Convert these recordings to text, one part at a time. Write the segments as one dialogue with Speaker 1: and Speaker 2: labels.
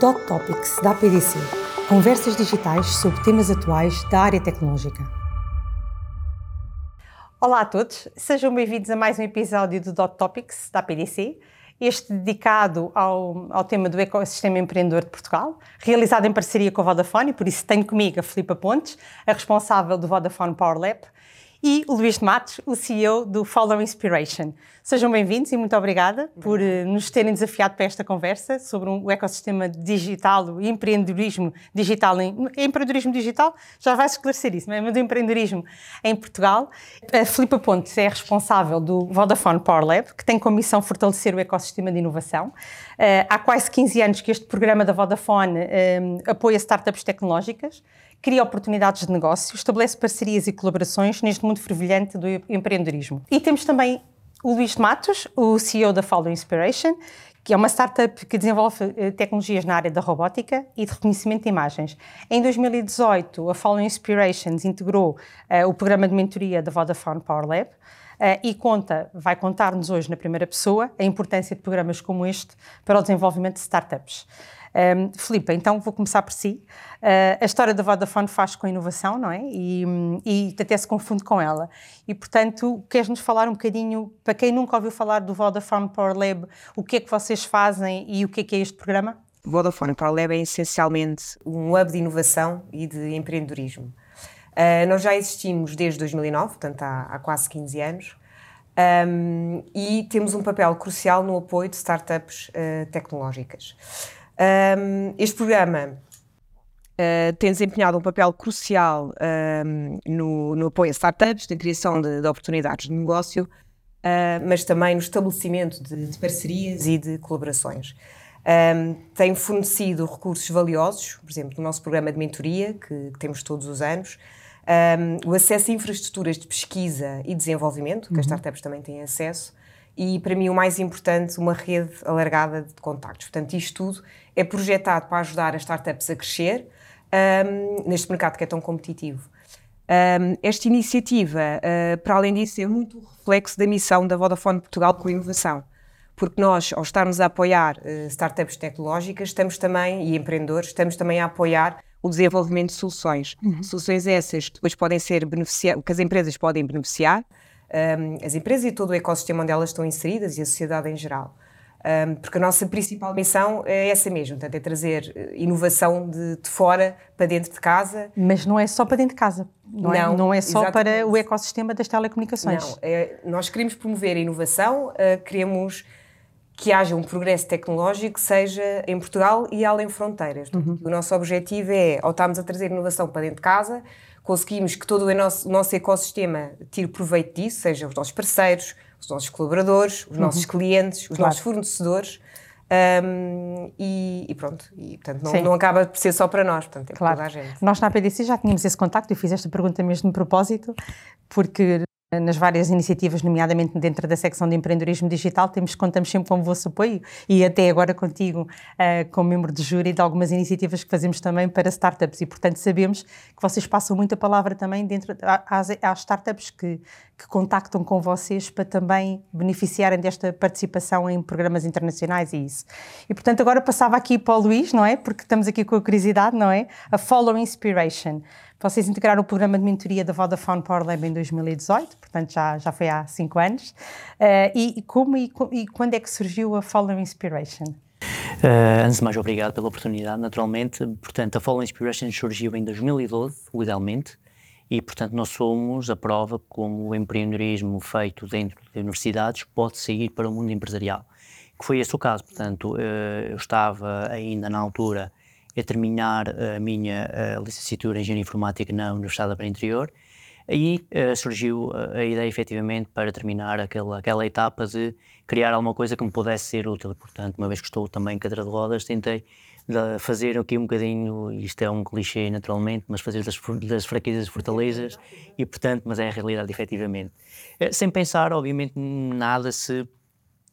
Speaker 1: Dot Topics da APDC. Conversas digitais sobre temas atuais da área tecnológica.
Speaker 2: Olá a todos, sejam bem-vindos a mais um episódio do Dot Topics da APDC, este dedicado ao, ao tema do ecossistema empreendedor de Portugal, realizado em parceria com a Vodafone, e por isso tenho comigo a Filipa Pontes, a responsável do Vodafone Power Lab, e o Luís de Matos, o CEO do Follow Inspiration. Sejam bem-vindos e muito obrigada por uh, nos terem desafiado para esta conversa sobre um, o ecossistema digital, o empreendedorismo digital, em, empreendedorismo digital, já vai esclarecer isso, mas o empreendedorismo em Portugal. A Filipa Pontes é responsável do Vodafone Power Lab, que tem como missão fortalecer o ecossistema de inovação. Uh, há quase 15 anos que este programa da Vodafone uh, apoia startups tecnológicas, cria oportunidades de negócio, estabelece parcerias e colaborações neste mundo fervilhante do empreendedorismo. E temos também o Luís de Matos, o CEO da Follow Inspiration, que é uma startup que desenvolve eh, tecnologias na área da robótica e de reconhecimento de imagens. Em 2018, a Follow Inspirations integrou uh, o programa de mentoria da Vodafone Power Lab, Uh, e conta, vai contar-nos hoje na primeira pessoa a importância de programas como este para o desenvolvimento de startups. Um, Filipe, então vou começar por si. Uh, a história da Vodafone faz com inovação, não é? E, e até se confunde com ela. E, portanto, queres-nos falar um bocadinho, para quem nunca ouviu falar do Vodafone Power Lab, o que é que vocês fazem e o que é que é este programa?
Speaker 3: Vodafone Power Lab é essencialmente um hub de inovação e de empreendedorismo. Uh, nós já existimos desde 2009, portanto há, há quase 15 anos, um, e temos um papel crucial no apoio de startups uh, tecnológicas. Um, este programa uh, tem desempenhado um papel crucial um, no, no, apoio a startups, na criação de, de oportunidades de negócio, uh, mas também no estabelecimento de, de parcerias e de colaborações. Um, tem fornecido recursos valiosos, por exemplo, no nosso programa de mentoria, que, que temos todos os anos, um, o acesso a infraestruturas de pesquisa e desenvolvimento, que uhum. as startups também têm acesso, e para mim o mais importante, uma rede alargada de contactos. Portanto, isto tudo é projetado para ajudar as startups a crescer um, neste mercado que é tão competitivo. Um, esta iniciativa, uh, para além disso, é muito reflexo da missão da Vodafone Portugal com a inovação, porque nós, ao estarmos a apoiar uh, startups tecnológicas, estamos também, e empreendedores, estamos também a apoiar o desenvolvimento de soluções. Uhum. Soluções essas que depois podem ser beneficiar, que as empresas podem beneficiar, um, as empresas e todo o ecossistema onde elas estão inseridas e a sociedade em geral. Um, porque a nossa principal missão é essa mesmo, portanto, é trazer eh, inovação de, de, fora para dentro de casa.
Speaker 2: Mas não é só para dentro de casa, não, é? não é? Não é só exatamente. para o ecossistema das telecomunicações.
Speaker 3: Não, é, nós queremos promover a inovação, uh, queremos que haja um progresso tecnológico, seja em Portugal e além fronteiras. Uhum. O nosso objetivo é, ao estarmos a trazer inovação para dentro de casa, conseguimos que todo o nosso, nosso ecossistema tire proveito disso, seja os nossos parceiros, os nossos colaboradores, os uhum. nossos clientes, os claro. nossos fornecedores. Um, e, e, pronto, e portanto não, não, acaba por ser só para nós, portanto é claro. toda a gente.
Speaker 2: Nós na APDC já tínhamos esse contacto e fiz esta pergunta mesmo de propósito, porque nas várias iniciativas, nomeadamente dentro da secção de empreendedorismo digital, temos, contamos sempre com o vosso apoio e até agora contigo, uh, como membro de júri de algumas iniciativas que fazemos também para startups e, portanto, sabemos que vocês passam muita palavra também dentro às, às startups que, que contactam com vocês para também beneficiarem desta participação em programas internacionais e isso. E, portanto, agora passava aqui para o Luís, não é? Porque estamos aqui com a curiosidade, não é? A Follow Inspiration. Vocês integraram o programa de mentoria da Vodafone Power Lab em 2018, portanto já, já foi há cinco anos. Uh, e, como e, e, quando é que surgiu a Follow Inspiration?
Speaker 4: Uh, antes de mais, obrigado pela oportunidade, naturalmente. Portanto, a Follow Inspiration surgiu em 2012, legalmente, e, portanto, nós somos a prova como o empreendedorismo feito dentro de universidades pode sair para o mundo empresarial. Que foi esse o caso. Portanto, uh, eu estava ainda na altura a terminar a minha licenciatura em Engenharia Informática na Universidade da Praia Interior aí uh, surgiu a ideia efetivamente para terminar aquela, aquela etapa de criar alguma coisa que me pudesse ser útil. Portanto, uma vez que estou também em cadeira de rodas, tentei fazer aqui um bocadinho, isto é um clichê naturalmente, mas fazer das, das fraquezas fortalezas e portanto, mas é a realidade efetivamente. Uh, sem pensar, obviamente, nada se,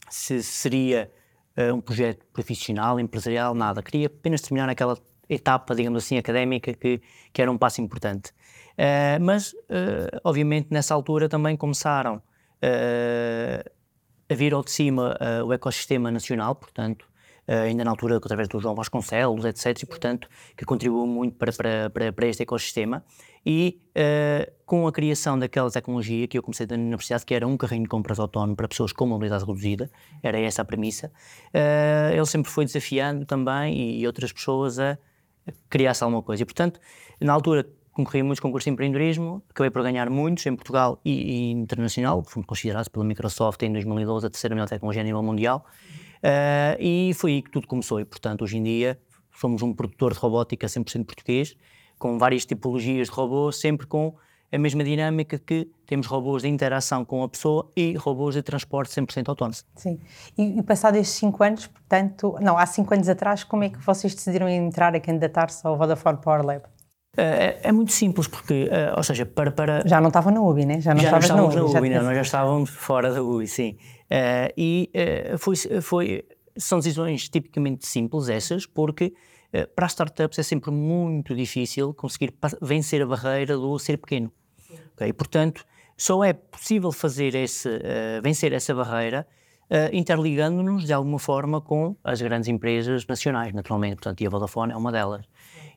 Speaker 4: se seria uh, um projeto profissional, empresarial, nada. Queria apenas terminar aquela etapa, digamos assim, académica que, que era um passo importante. Uh, mas, uh, obviamente, nessa altura também começaram a vir ao de cima o ecossistema nacional, portanto, ainda na altura através do João Vasconcelos, etc. E, portanto, que contribuiu muito para, para, para, para este ecossistema. E uh, com a criação daquela tecnologia que eu comecei na universidade, que era um carrinho de compras autónomo para pessoas com mobilidade reduzida, era essa a premissa, uh, ele sempre foi desafiando também e, e outras pessoas a criar-se alguma coisa. E, portanto, na altura concorri a muitos concursos de empreendedorismo, acabei por ganhar muitos em Portugal e, e internacional, fui considerado pela Microsoft em 2012 a terceira melhor tecnologia a nível mundial, uh, e foi aí que tudo começou. E, portanto, hoje em dia somos um produtor de robótica 100% português, com várias tipologias de robôs, sempre com a mesma dinâmica que temos robôs de interação com a pessoa e robôs de transporte 100% autónomos.
Speaker 2: Sim. E, e passado estes 5 anos, portanto, não, há 5 anos atrás, como é que vocês decidiram entrar a candidatar-se ao Vodafone Power Lab?
Speaker 4: É, é, muito simples, porque, uh, ou seja, para, para...
Speaker 2: Já não estava na UBI, né?
Speaker 4: Já não, já não estávamos na UBI, na UBI não, nós já estávamos fora da UBI, sim. Uh, e uh, foi, foi, são decisões tipicamente simples essas, porque para as startups é sempre muito difícil conseguir vencer a barreira do ser pequeno. Okay? Portanto, só é possível fazer esse, vencer essa barreira interligando-nos de alguma forma com as grandes empresas nacionais, naturalmente. Portanto, e a Vodafone é uma delas.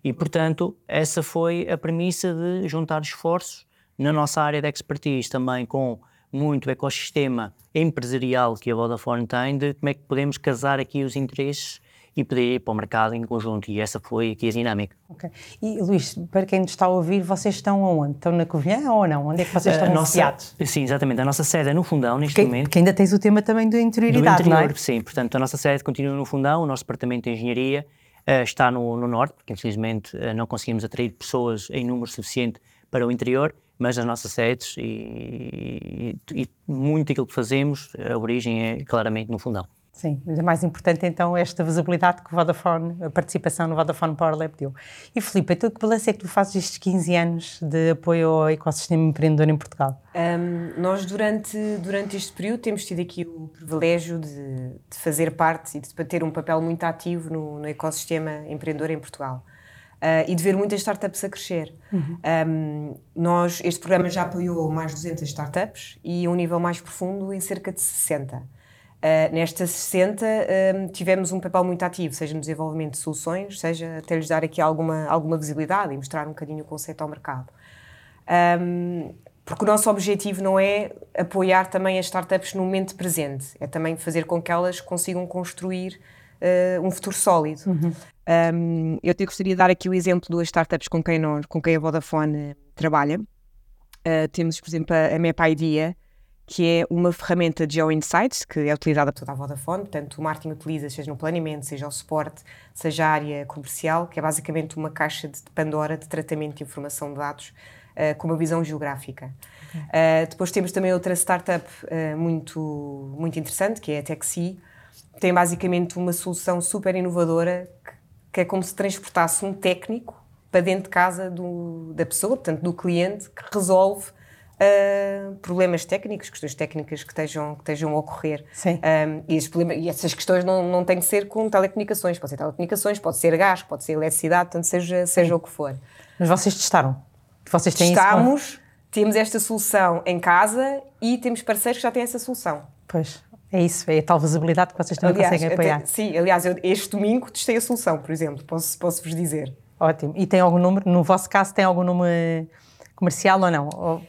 Speaker 4: E, portanto, essa foi a premissa de juntar esforços na nossa área de expertise, também com muito ecossistema empresarial que a Vodafone tem, de como é que podemos casar aqui os interesses e poder ir para o mercado em conjunto. E essa foi aqui a dinâmica.
Speaker 2: Ok. E Luís, para quem nos está a ouvir, vocês estão aonde? Estão na Covilhã ou não? Onde é que vocês estão
Speaker 4: nossa, Sim, exatamente. A nossa sede é no Fundão, neste
Speaker 2: porque,
Speaker 4: momento.
Speaker 2: Porque ainda tens o tema também do interioridade,
Speaker 4: do interior,
Speaker 2: é?
Speaker 4: Sim, portanto, a nossa sede continua no Fundão, o nosso departamento de engenharia uh, está no, no, norte, porque infelizmente uh, não conseguimos atrair pessoas em número suficiente para o interior, mas as nossas sedes e, e, e muito daquilo que fazemos, a origem é claramente no fundão.
Speaker 2: Sim, mas é mais importante então esta visibilidade que o Vodafone, a participação no Vodafone Power Lab deu. E Filipe, então que balanço é que tu fazes estes 15 anos de apoio ao ecossistema empreendedor em Portugal?
Speaker 3: Um, nós durante, durante este período temos tido aqui o privilégio de, de fazer parte e de ter um papel muito ativo no, no ecossistema empreendedor em Portugal. Uh, e de ver muitas startups a crescer. Uhum. Um, nós, este programa já apoiou mais de 200 startups e a um nível mais profundo em cerca de 60. Uh, nesta 60 uh, tivemos um papel muito ativo, seja no desenvolvimento de soluções, seja até lhes dar aqui alguma, alguma visibilidade e mostrar um bocadinho o conceito ao mercado. Um, porque o nosso objetivo não é apoiar também as startups no momento presente, é também fazer com que elas consigam construir uh, um futuro sólido. Uhum. Um, eu te gostaria de dar aqui o exemplo de duas startups com quem, com quem a Vodafone trabalha. temos, por exemplo, a, a Map Idea, que é uma ferramenta de Insights que é utilizada por toda a Vodafone, portanto o marketing utiliza, seja no planeamento, seja o suporte, seja a área comercial, que é basicamente uma caixa de Pandora de tratamento de informação de dados uh, com uma visão geográfica. Okay. Uh, depois temos também outra startup uh, muito, muito interessante, que é a Taxi, tem basicamente uma solução super inovadora que, que é como se transportasse um técnico para dentro de casa do, da pessoa, portanto do cliente, que resolve uh, problemas técnicos, questões técnicas que estejam, que estejam a ocorrer.
Speaker 2: Sim.
Speaker 3: Um, e, e, essas questões não, não têm que ser com telecomunicações, pode ser telecomunicações, pode ser gás, pode ser eletricidade, portanto, seja, seja o que for.
Speaker 2: Mas vocês testaram?
Speaker 3: Vocês têm Testamos, isso? temos esta solução em casa e temos parceiros que já têm essa solução.
Speaker 2: Pois, é isso, é a tal visibilidade que vocês também aliás, conseguem apoiar.
Speaker 3: Até, sim, aliás, eu, este domingo testei a solução, por exemplo, posso, posso vos dizer.
Speaker 2: Ótimo. E tem algum número, no vosso caso, tem algum número comercial ou não? Ou...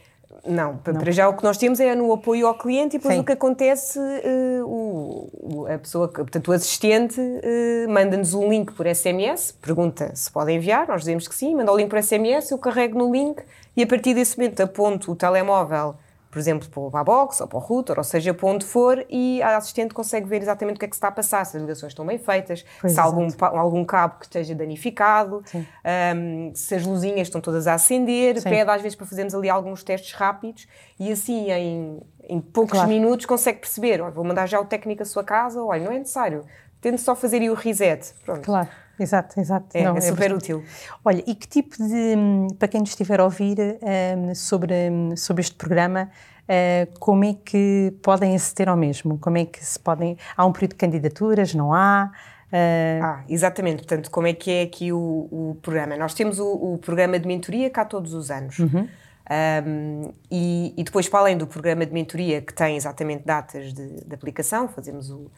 Speaker 3: Não, não, para já o que nós temos é no apoio ao cliente e depois Sim. o que acontece, uh, o, a pessoa, portanto o assistente uh, manda-nos um link por SMS, pergunta se pode enviar, nós dizemos que sim, manda o link por SMS, eu carrego no link e a partir desse momento aponto o telemóvel por exemplo, para a box ou para o router, ou seja, para onde for, e a assistente consegue ver exatamente o que é que se está a passar, se as ligações estão bem feitas, pois se há algum, algum cabo que esteja danificado, um, se as luzinhas estão todas a acender, Sim. pede às vezes para fazermos ali alguns testes rápidos e assim em, em poucos claro. minutos consegue perceber, olha, vou mandar já o técnico à sua casa, olha, não é necessário, tente só fazer aí o reset. Pronto.
Speaker 2: Claro. Exato, exato.
Speaker 3: É, Não, é super é útil.
Speaker 2: Olha, e que tipo de, para quem nos estiver a ouvir um, sobre, sobre este programa, uh, como é que podem aceder ao mesmo? Como é que se podem. Há um período de candidaturas, não há?
Speaker 3: Uh... Ah, exatamente. Portanto, como é que é aqui o, o programa? Nós temos o, o, programa de mentoria cá todos os anos. Uhum. Um, e, e, depois, para além do programa de mentoria, que tem exatamente datas de, de aplicação, fazemos o,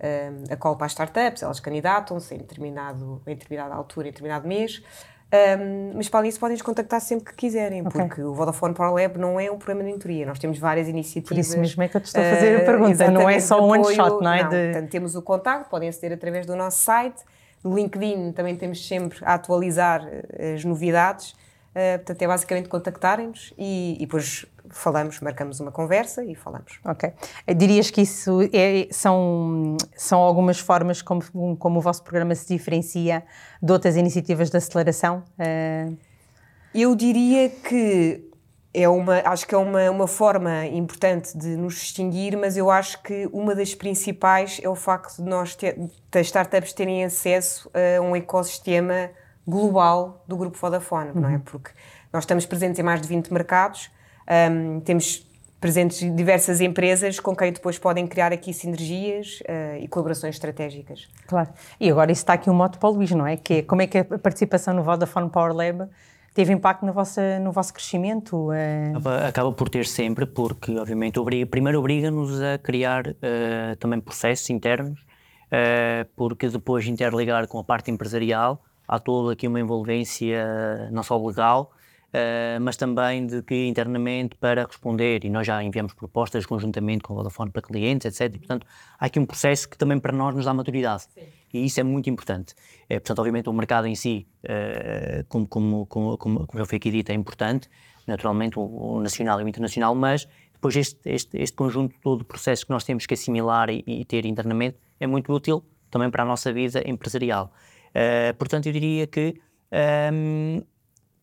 Speaker 3: uh, a call para as startups, elas candidatam-se em, determinado, em determinada altura, em determinado mês. Um, mas para isso podem nos contactar sempre que quiserem, okay. porque o Vodafone Power Lab não é um programa de mentoria, nós temos várias iniciativas. Por
Speaker 2: isso mesmo é que eu te estou a fazer a pergunta, não é só um one shot, não é?
Speaker 3: Não, de... Portanto, temos o contacto, podem aceder através do nosso site, no LinkedIn também temos sempre a atualizar eh, as novidades, uh, portanto é basicamente contactarem-nos e, e depois falamos, marcamos uma conversa e falamos.
Speaker 2: Ok. Dirias que isso é, são, são algumas formas como, como o vosso programa se diferencia de outras iniciativas de aceleração? Uh...
Speaker 3: Eu diria que é uma, acho que é uma, uma forma importante de nos distinguir, mas eu acho que uma das principais é o facto de nós, ter, das startups terem acesso a um ecossistema global do grupo Vodafone, uhum. não é? Uhum. Porque nós estamos presentes em mais de 20 mercados, um, temos presentes diversas empresas com quem depois podem criar aqui sinergias uh, e colaborações estratégicas.
Speaker 2: Claro. E agora isso está aqui um moto para o Luís, não é? Que é como é que a participação no Vodafone Power Lab teve impacto no vosso, no vosso crescimento?
Speaker 4: Uh... Acaba, acaba, por ter sempre, porque obviamente obriga, primeiro obriga-nos a criar uh, também processos internos, porque depois interligar com a parte empresarial há toda aqui uma envolvência não só legal, Uh, mas também de que internamente para responder, e nós já enviamos propostas conjuntamente com o Vodafone para clientes, etc. E, portanto, há aqui um processo que também para nós nos dá maturidade. Sim. E isso é muito importante. É, portanto, obviamente, o mercado em si, uh, como, como, como, como, já foi aqui dito, é importante, naturalmente, o, o, nacional e o internacional, mas depois este, este, este conjunto todo de processos que nós temos que assimilar e, e ter internamente é muito útil também para a nossa vida empresarial. Uh, portanto, eu diria que um,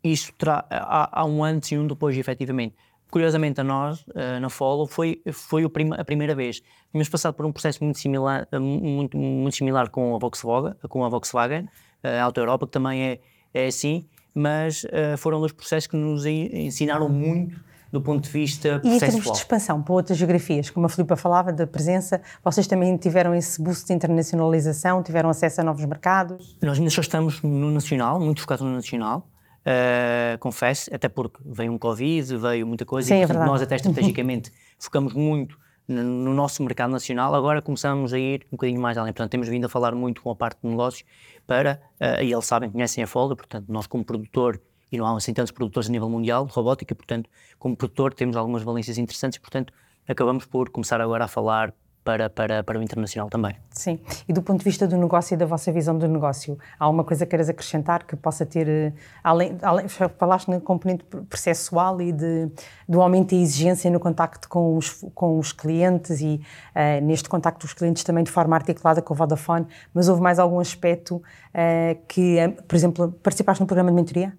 Speaker 4: isto terá, há, há, um antes e um depois, efetivamente. Curiosamente, a nós, uh, na Follow, foi, foi a primeira vez. Tínhamos passado por um processo muito similar, uh, muito, muito similar com a Volkswagen, com a Volkswagen, uh, a Auto Europa, que também é, é assim, mas foram dois processos que nos ensinaram muito do ponto de vista
Speaker 2: processual. E em termos de expansão para outras geografias, como a Filipa falava, da presença, vocês também tiveram esse boost de internacionalização, tiveram acesso a novos mercados?
Speaker 4: Nós ainda só estamos no nacional, muito focados no nacional, Uh, confesso, até porque veio um Covid, veio muita coisa
Speaker 2: Sim,
Speaker 4: e
Speaker 2: é
Speaker 4: portanto, nós até estrategicamente focamos muito no, no, nosso mercado nacional, agora começamos a ir um bocadinho mais além. Portanto, temos vindo a falar muito com a parte de negócios para, uh, e eles sabem, conhecem a Folga, portanto, nós como produtor, e não há assim tantos produtores a nível mundial de robótica, portanto, como produtor temos algumas valências interessantes, portanto, acabamos por começar agora a falar para, para, para o internacional também.
Speaker 2: Sim. E do ponto de vista do negócio e da vossa visão do negócio, há alguma coisa que queiras acrescentar que possa ter, eh, além, além falaste no componente processual e de, do aumento da exigência no contacto com os, com os clientes e uh, neste contacto dos clientes também de forma articulada com o Vodafone, mas houve mais algum aspecto uh, que, por exemplo, participaste no programa de mentoria?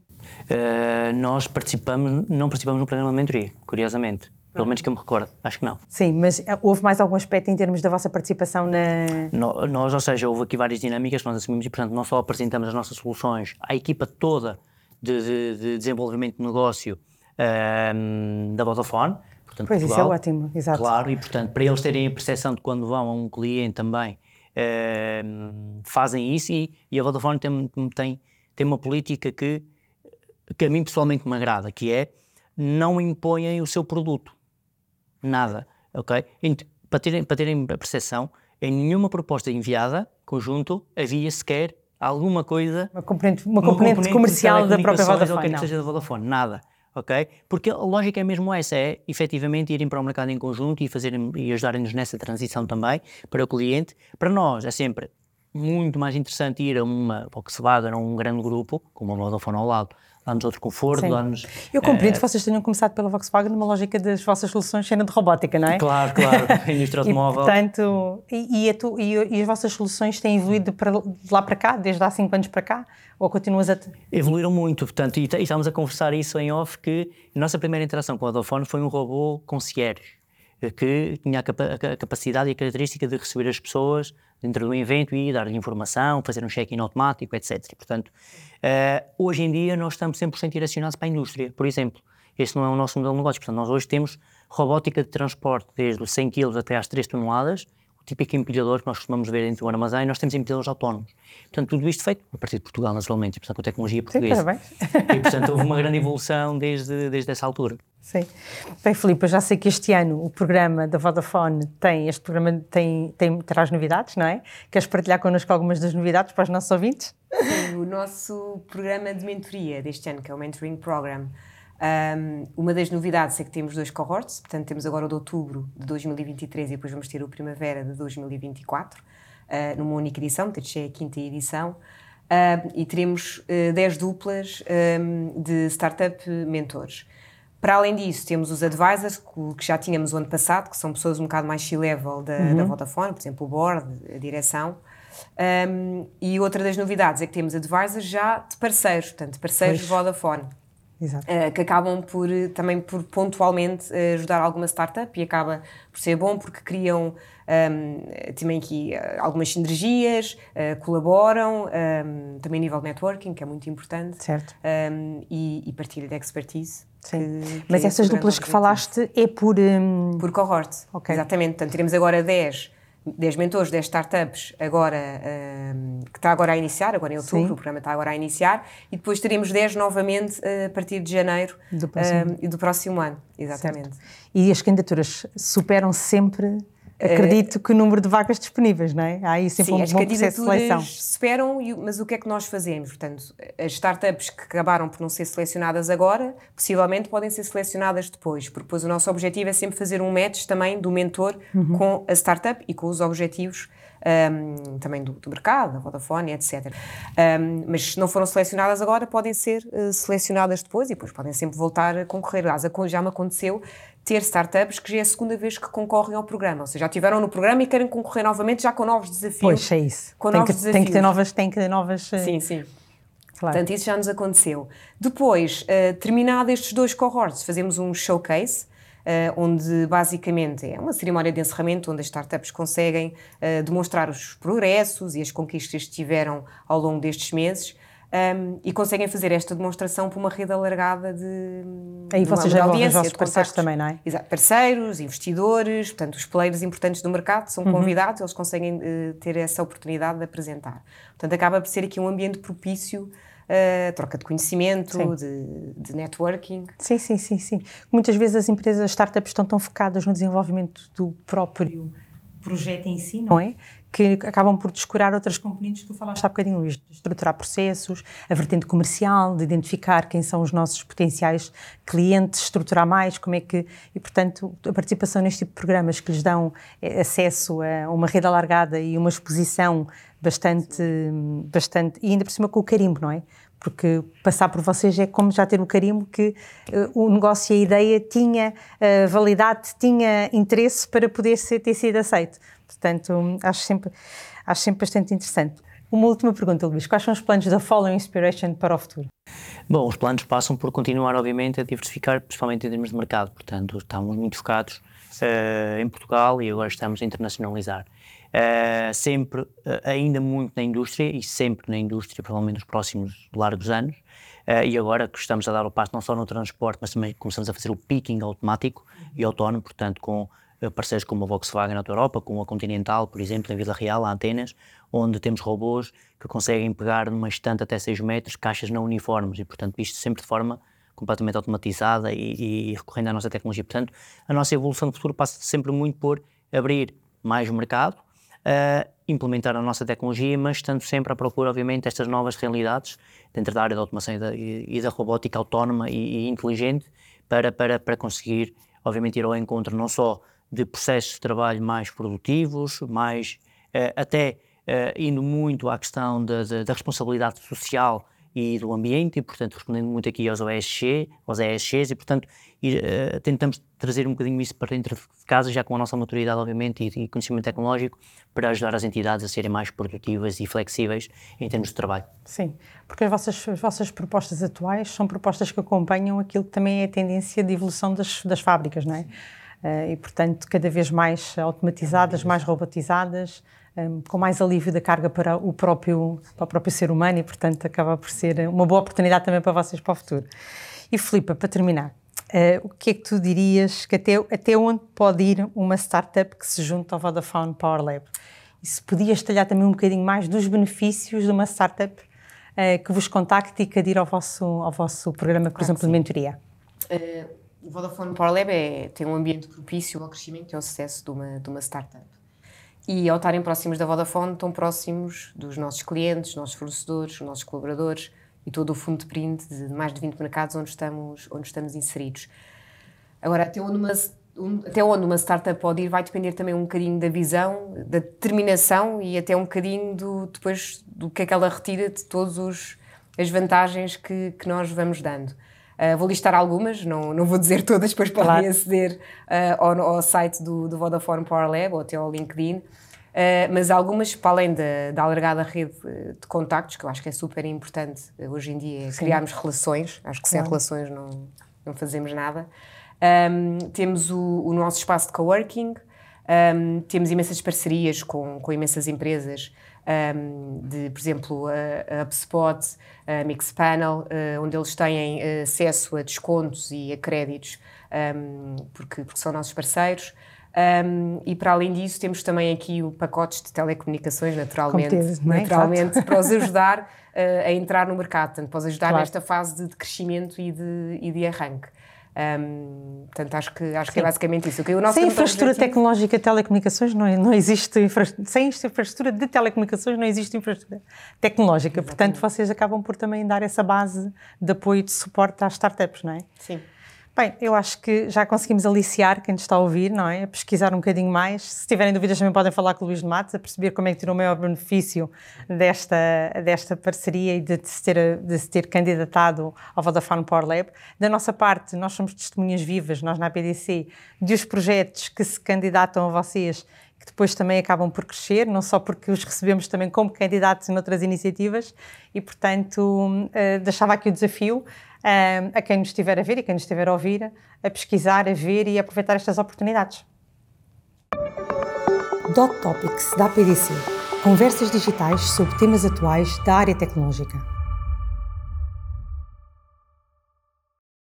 Speaker 4: Uh, nós participamos, não participamos no programa de mentoria, curiosamente. Pelo menos que eu me recordo, acho que não.
Speaker 2: Sim, mas eh, houve mais algum aspecto em termos da vossa participação na.
Speaker 4: No, nós, ou seja, houve aqui várias dinâmicas que nós assumimos e, portanto, não só apresentamos as nossas soluções à equipa toda de, de, de desenvolvimento de negócio um, ehm, da Vodafone.
Speaker 2: Portanto, pois, Portugal, isso é ótimo, exato.
Speaker 4: Claro, e, portanto, para eles terem a percepção de quando vão a um cliente também, um, ehm, fazem isso e, e, a Vodafone tem, tem, tem uma política que, que a mim pessoalmente me agrada, que é não impõem o seu produto nada, ok? Para terem, para terem a percepção, em nenhuma proposta enviada, conjunto, havia sequer alguma coisa...
Speaker 2: Uma componente, uma componente, uma componente comercial da própria Vodafone,
Speaker 4: que seja da Vodafone, nada. Ok? Porque a lógica é mesmo essa, é efetivamente irem para o mercado em conjunto e, fazerem, e ajudarem-nos nessa transição também para o cliente. Para nós é sempre muito mais interessante ir a uma Volkswagen ou um grande grupo, como a Vodafone ao lado, dá-nos outro conforto, dá-nos...
Speaker 2: Eu compreendo uh, que vocês tenham começado pela Volkswagen numa lógica das vossas soluções cena de robótica, não é?
Speaker 4: Claro, claro, a indústria automóvel.
Speaker 2: e, portanto, e, e, tu, e, e, as vossas soluções têm evoluído para, de lá para cá, desde há 5 anos para cá, ou continuas a...
Speaker 4: Evoluíram muito, portanto, e, e estamos a conversar isso em off, que a nossa primeira interação com a Vodafone foi um robô concierge, que tinha a, capa a capacidade e a característica de receber as pessoas dentro do evento e dar-lhe informação, fazer um check-in automático, etc. Portanto, uh, hoje em dia nós estamos 100% direcionados para a indústria, por exemplo. Este não é o nosso modelo de negócio. Portanto, nós hoje temos robótica de transporte desde os 100 kg até às 3 toneladas, típico empilhador que nós costumamos ver dentro do armazém, nós temos empilhadores autónomos. Portanto, tudo isto feito a partir de Portugal, naturalmente, e, portanto, com a tecnologia portuguesa.
Speaker 2: Sim, parabéns.
Speaker 4: E, portanto, houve uma grande evolução desde, desde essa altura.
Speaker 2: Sim. Bem, Filipe, eu já sei que este ano o programa da Vodafone tem, este programa tem, tem, traz novidades, não é? Queres partilhar connosco algumas das novidades para os nossos ouvintes?
Speaker 3: Sim, o nosso programa de mentoria deste ano, que é o Mentoring Program, um, uma das novidades é que temos dois cohorts, portanto temos agora o de outubro de 2023 e depois vamos ter o primavera de 2024, uh, ah, numa única edição, portanto é a quinta edição, uh, e teremos uh, 10 duplas um, de startup mentores. Para além disso, temos os advisors, que já tínhamos o ano passado, que são pessoas um bocado mais C-level da, uhum. da Vodafone, por exemplo, o board, a direção. Um, e outra das novidades é que temos advisors já de parceiros, portanto, parceiros pois. Vodafone. Uh, que acabam por também por pontualmente uh, ajudar alguma startup e acaba por ser bom porque criam um, também aqui uh, algumas sinergias, colaboram, um, também a nível de networking, que é muito importante,
Speaker 2: certo.
Speaker 3: Um, e, e partilha de expertise.
Speaker 2: Sim. Que, Mas é essas duplas que falaste é por.
Speaker 3: Por cohort. Okay. Exatamente. Portanto, teremos agora 10 10 mentores, 10 startups, agora, um, que está agora a iniciar, agora em outubro, Sim. o programa está agora a iniciar, e depois teremos 10 novamente uh, a partir de janeiro do próximo, um, do próximo ano. Exatamente. Certo.
Speaker 2: E as candidaturas superam sempre Acredito que o número de vagas disponíveis, não é? Há aí sempre Sim, um bom processo de seleção.
Speaker 3: esperam, mas o que é que nós fazemos? Portanto, as startups que acabaram por não ser selecionadas agora, possivelmente podem ser selecionadas depois, porque depois o nosso objetivo é sempre fazer um match também do mentor uhum. com a startup e com os objetivos um, também do, do, mercado, da Vodafone, etc. Um, mas se não foram selecionadas agora, podem ser uh, selecionadas depois e depois podem sempre voltar a concorrer. Aliás, já me aconteceu ter startups que já é a segunda vez que concorrem ao programa, ou seja, já estiveram no programa e querem concorrer novamente já com novos desafios.
Speaker 2: Pois, é isso. Com tem, novos que, desafios. tem que ter novas... Tem que ter novas
Speaker 3: uh... Sim, sim. Claro. Portanto, isso já nos aconteceu. Depois, uh, terminado estes dois cohorts, fazemos um showcase, uh, onde basicamente é uma cerimónia de encerramento onde as startups conseguem uh, demonstrar os progressos e as conquistas que tiveram ao longo destes meses. Um, e conseguem fazer esta demonstração por uma rede alargada de,
Speaker 2: Aí vocês já os vossos parceiros também, não é?
Speaker 3: Exato, parceiros, investidores, portanto, os players importantes do mercado são uhum. convidados, eles conseguem uh, ter essa oportunidade de apresentar. Portanto, acaba por ser aqui um ambiente propício uh, troca de conhecimento, de, de, networking.
Speaker 2: Sim, sim, sim, sim. Muitas vezes as empresas, as startups estão tão focadas no desenvolvimento do próprio projeto em si, não é? Que acabam por descurar outras componentes que tu falaste há bocadinho, Luís, de estruturar processos, a vertente comercial, de identificar quem são os nossos potenciais clientes, estruturar mais, como é que. E, portanto, a participação neste tipo de programas que lhes dão eh, acesso a uma rede alargada e uma exposição bastante, bastante, e ainda por cima com o carimbo, não é? Porque passar por vocês é como já ter o carimbo que uh, o negócio e a ideia tinha uh, validade, tinha interesse para poder ser, ter sido aceito. Portanto, acho sempre, acho sempre bastante interessante. Uma última pergunta, Luís. Quais são os planos da Follow Inspiration para o futuro?
Speaker 4: Bom, os planos passam por continuar, obviamente, a diversificar, principalmente em termos de mercado. Portanto, estamos muito focados uh, em Portugal e agora estamos a internacionalizar. Uh, sempre uh, ainda muito na indústria e sempre na indústria, provavelmente nos próximos largos anos. Uh, e agora que estamos a dar o passo não só no transporte, mas também começamos a fazer o picking automático e autónomo, portanto, com parceiros como a Volkswagen na Europa, com a Continental, por exemplo, em Vila Real, há Atenas, onde temos robôs que conseguem pegar numa estante até 6 metros caixas não uniformes e, portanto, isto sempre de forma completamente automatizada e, e recorrendo à nossa tecnologia. Portanto, a nossa evolução do futuro passa sempre muito por abrir mais mercado, uh, implementar a nossa tecnologia, mas estando sempre à procura, obviamente, destas novas realidades dentro da área da automação e da, e da robótica autónoma e, e, inteligente para, para, para conseguir, obviamente, ir ao encontro não só de processos de trabalho mais produtivos, mais uh, até uh, indo muito à questão da, da, da responsabilidade social e do ambiente, e portanto respondendo muito aqui aos OSG, aos ESGs, e portanto uh, tentamos trazer um bocadinho isso para dentro de casa, já com a nossa maturidade, obviamente, e, e, conhecimento tecnológico, para ajudar as entidades a serem mais produtivas e flexíveis em termos de trabalho.
Speaker 2: Sim, porque as vossas, as vossas propostas atuais são propostas que acompanham aquilo que também é a tendência de evolução das, das fábricas, não é? Uh, e, portanto, cada vez mais automatizadas, mais robotizadas, um, com mais alívio da carga para o próprio, para o próprio ser humano e, portanto, acaba por ser uma boa oportunidade também para vocês para o futuro. E, Filipe, para terminar, Uh, o que é que tu dirias que até, até onde pode ir uma startup que se junta ao Vodafone Power Lab? E se podias talhar também um bocadinho mais dos benefícios de uma startup que vos contacte e que adira ao vosso, ao vosso programa, por exemplo, de mentoria?
Speaker 3: Uh, o Vodafone Power é, tem um ambiente propício ao crescimento e ao sucesso de uma, de uma startup. E ao estarem próximos da Vodafone, estão próximos dos nossos clientes, dos nossos fornecedores, dos nossos colaboradores, e todo o fundo de print de mais de 20 mercados onde estamos, onde estamos inseridos. Agora, até onde, uma, até onde uma startup pode ir vai depender também um bocadinho da visão, da determinação e até um bocadinho do, depois do que é que ela retira de todas as vantagens que, que nós vamos dando. Uh, vou listar algumas, não, não vou dizer todas, depois podem claro. aceder uh, ao, ao, site do, do Vodafone Power Lab ou até ao LinkedIn. Uh, mas algumas, para além da, da alargada rede de contactos, que eu acho que é super importante hoje em dia, é criarmos relações, acho que sem claro. relações não, não fazemos nada. Um, temos o, o, nosso espaço de coworking, um, temos imensas parcerias com, com imensas empresas, um, de, por exemplo, a, a HubSpot, a Mixpanel, uh, onde eles têm acesso a descontos e a créditos, porque, porque são nossos parceiros. Um, e para além disso, temos também aqui o pacotes de telecomunicações, naturalmente, é? naturalmente para os ajudar uh, a entrar no mercado, portanto, para os ajudar claro. nesta fase de, de crescimento e de, e de arranque. Um, portanto, acho que, acho que é basicamente isso.
Speaker 2: O nosso sem infraestrutura objetivo... tecnológica de telecomunicações não, não existe infra... sem infraestrutura de telecomunicações não existe infraestrutura tecnológica. Exatamente. Portanto, vocês acabam por também dar essa base de apoio e de suporte às startups, não é?
Speaker 3: Sim.
Speaker 2: Bem, eu acho que já conseguimos aliciar quem está a ouvir, não é? A pesquisar um bocadinho mais. Se tiverem dúvidas, também podem falar com o Luís de Matos, a perceber como é que tirou o maior benefício desta, desta parceria e de se, ter, de se ter candidatado ao Vodafone Power Lab. Da nossa parte, nós somos testemunhas vivas, nós na APDC, de os projetos que se candidatam a vocês que depois também acabam por crescer, não só porque os recebemos também como candidatos em outras iniciativas e, portanto, uh, deixava aqui o desafio a quem nos estiver a ver e quem nos estiver a ouvir, a pesquisar, a ver e a aproveitar estas oportunidades.
Speaker 1: Dot Topics da APDC. Conversas digitais sobre temas atuais da área tecnológica.